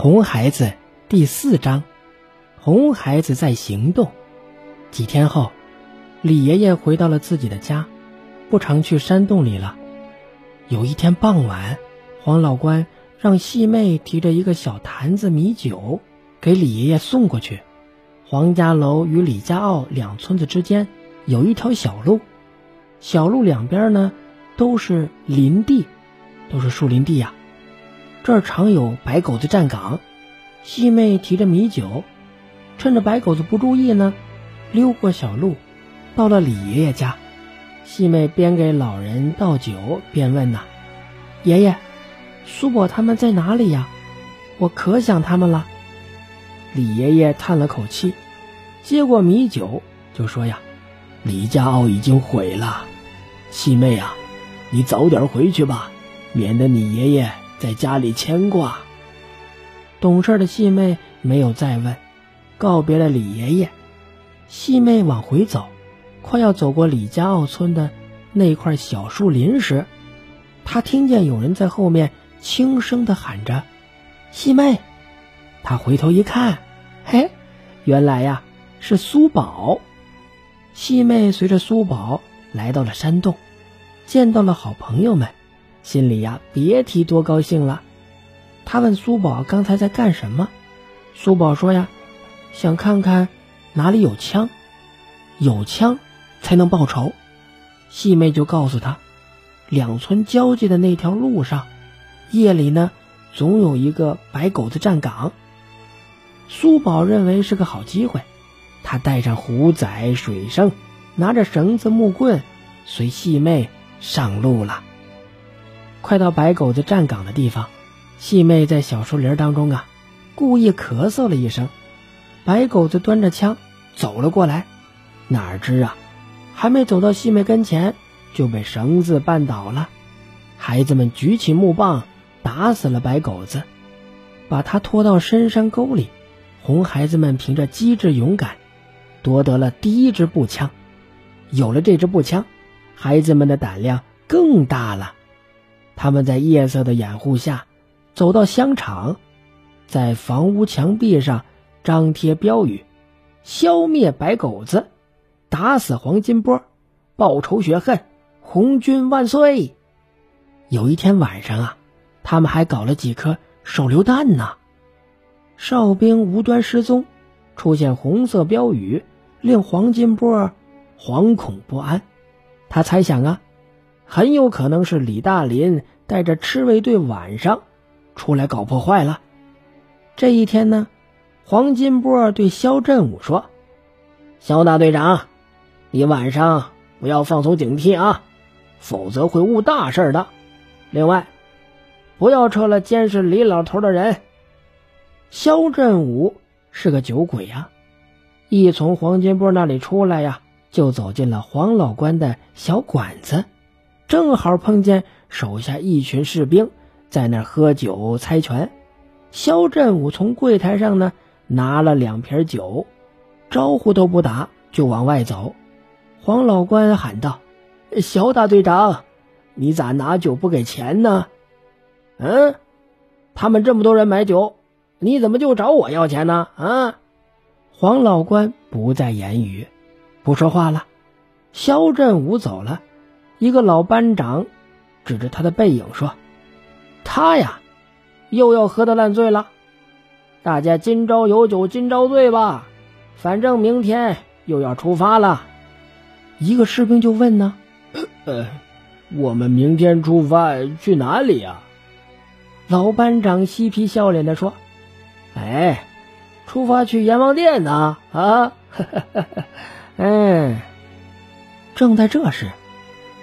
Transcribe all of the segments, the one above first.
红孩子第四章，红孩子在行动。几天后，李爷爷回到了自己的家，不常去山洞里了。有一天傍晚，黄老官让细妹提着一个小坛子米酒给李爷爷送过去。黄家楼与李家坳两村子之间有一条小路，小路两边呢都是林地，都是树林地呀。这儿常有白狗子站岗，细妹提着米酒，趁着白狗子不注意呢，溜过小路，到了李爷爷家。细妹边给老人倒酒边问呐：“爷爷，苏宝他们在哪里呀？我可想他们了。”李爷爷叹了口气，接过米酒就说：“呀，李家坳已经毁了。细妹啊，你早点回去吧，免得你爷爷。”在家里牵挂。懂事的细妹没有再问，告别了李爷爷。细妹往回走，快要走过李家坳村的那块小树林时，她听见有人在后面轻声的喊着：“细妹。”她回头一看，嘿，原来呀是苏宝。细妹随着苏宝来到了山洞，见到了好朋友们。心里呀，别提多高兴了。他问苏宝刚才在干什么，苏宝说呀，想看看哪里有枪，有枪才能报仇。细妹就告诉他，两村交界的那条路上，夜里呢总有一个白狗子站岗。苏宝认为是个好机会，他带上虎仔、水生，拿着绳子、木棍，随细妹上路了。快到白狗子站岗的地方，细妹在小树林当中啊，故意咳嗽了一声。白狗子端着枪走了过来，哪知啊，还没走到细妹跟前，就被绳子绊倒了。孩子们举起木棒打死了白狗子，把他拖到深山沟里。红孩子们凭着机智勇敢，夺得了第一支步枪。有了这支步枪，孩子们的胆量更大了。他们在夜色的掩护下，走到香场，在房屋墙壁上张贴标语：“消灭白狗子，打死黄金波，报仇雪恨，红军万岁！”有一天晚上啊，他们还搞了几颗手榴弹呢。哨兵无端失踪，出现红色标语，令黄金波惶恐不安。他猜想啊。很有可能是李大林带着赤卫队晚上出来搞破坏了。这一天呢，黄金波对肖振武说：“肖大队长，你晚上不要放松警惕啊，否则会误大事的。另外，不要撤了监视李老头的人。”肖振武是个酒鬼呀，一从黄金波那里出来呀，就走进了黄老官的小馆子。正好碰见手下一群士兵在那喝酒猜拳，肖振武从柜台上呢拿了两瓶酒，招呼都不打就往外走。黄老官喊道：“肖大队长，你咋拿酒不给钱呢？”“嗯，他们这么多人买酒，你怎么就找我要钱呢？”啊！黄老官不再言语，不说话了。肖振武走了。一个老班长指着他的背影说：“他呀，又要喝得烂醉了。大家今朝有酒今朝醉吧，反正明天又要出发了。”一个士兵就问呢：“呃，我们明天出发去哪里呀？”老班长嬉皮笑脸的说：“哎，出发去阎王殿呢！啊，哎。”正在这时。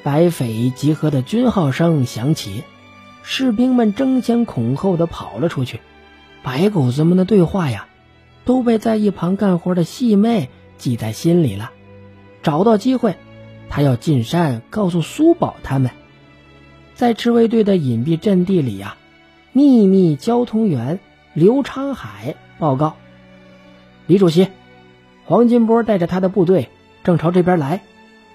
白匪集合的军号声响起，士兵们争先恐后的跑了出去。白狗子们的对话呀，都被在一旁干活的细妹记在心里了。找到机会，他要进山告诉苏宝他们。在赤卫队的隐蔽阵地里呀，秘密交通员刘昌海报告：李主席，黄金波带着他的部队正朝这边来。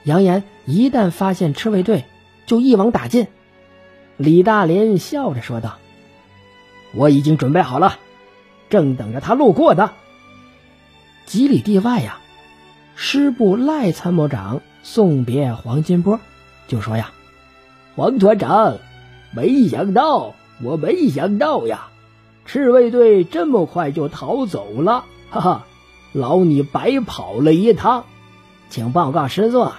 扬言一旦发现赤卫队，就一网打尽。李大林笑着说道：“我已经准备好了，正等着他路过的。几里地外呀，师部赖参谋长送别黄金波，就说呀：“黄团长，没想到，我没想到呀，赤卫队这么快就逃走了，哈哈，劳你白跑了一趟，请报告师座，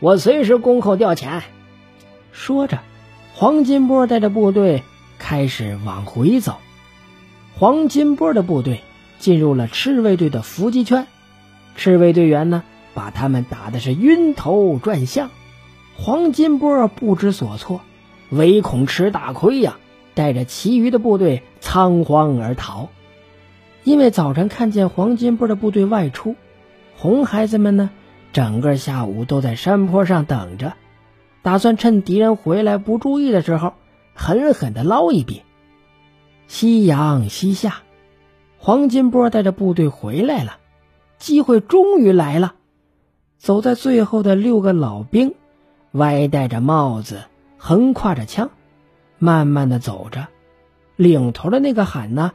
我随时恭候调遣。”说着，黄金波带着部队开始往回走。黄金波的部队进入了赤卫队的伏击圈，赤卫队员呢把他们打的是晕头转向。黄金波不知所措，唯恐吃大亏呀，带着其余的部队仓皇而逃。因为早晨看见黄金波的部队外出，红孩子们呢整个下午都在山坡上等着，打算趁敌人回来不注意的时候狠狠的捞一笔。夕阳西下，黄金波带着部队回来了，机会终于来了。走在最后的六个老兵，歪戴着帽子，横挎着枪，慢慢的走着。领头的那个喊呢：“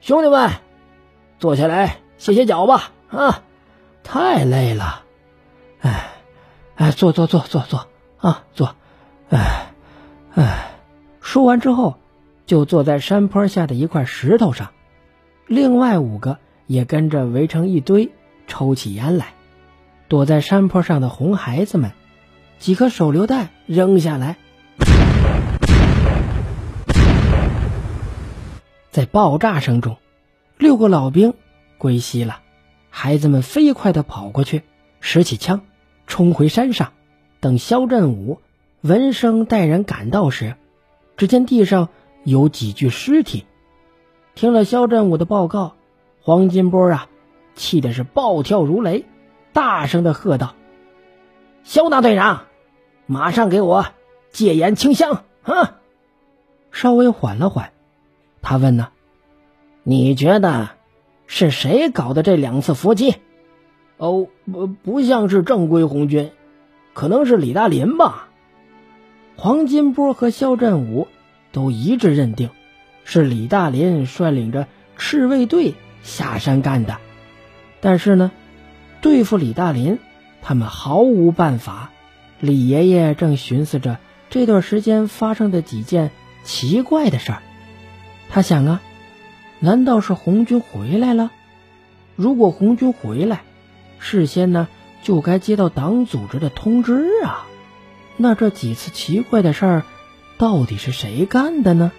兄弟们，坐下来歇歇脚吧！啊，太累了。哎，哎，坐坐坐坐坐啊，坐。哎，哎。”说完之后。就坐在山坡下的一块石头上，另外五个也跟着围成一堆，抽起烟来。躲在山坡上的红孩子们，几颗手榴弹扔下来，在爆炸声中，六个老兵归西了。孩子们飞快地跑过去，拾起枪，冲回山上。等肖振武闻声带人赶到时，只见地上。有几具尸体。听了肖振武的报告，黄金波啊，气的是暴跳如雷，大声的喝道：“肖大队长，马上给我戒严清乡！”啊！稍微缓了缓，他问呢：“你觉得是谁搞的这两次伏击？”“哦，不，不像是正规红军，可能是李大林吧。”黄金波和肖振武。都一致认定，是李大林率领着赤卫队下山干的。但是呢，对付李大林，他们毫无办法。李爷爷正寻思着这段时间发生的几件奇怪的事儿。他想啊，难道是红军回来了？如果红军回来，事先呢就该接到党组织的通知啊。那这几次奇怪的事儿。到底是谁干的呢？